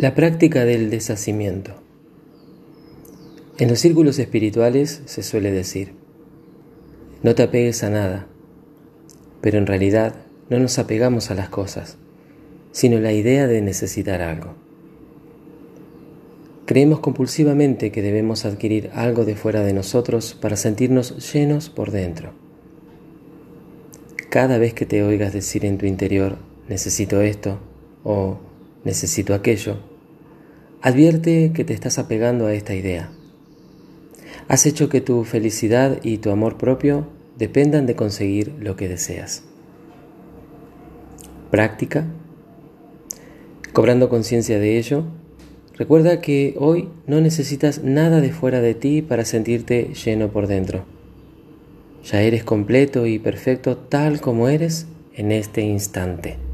La práctica del deshacimiento. En los círculos espirituales se suele decir, no te apegues a nada, pero en realidad no nos apegamos a las cosas, sino la idea de necesitar algo. Creemos compulsivamente que debemos adquirir algo de fuera de nosotros para sentirnos llenos por dentro. Cada vez que te oigas decir en tu interior, necesito esto o necesito aquello, advierte que te estás apegando a esta idea. Has hecho que tu felicidad y tu amor propio dependan de conseguir lo que deseas. Práctica. Cobrando conciencia de ello, recuerda que hoy no necesitas nada de fuera de ti para sentirte lleno por dentro. Ya eres completo y perfecto tal como eres en este instante.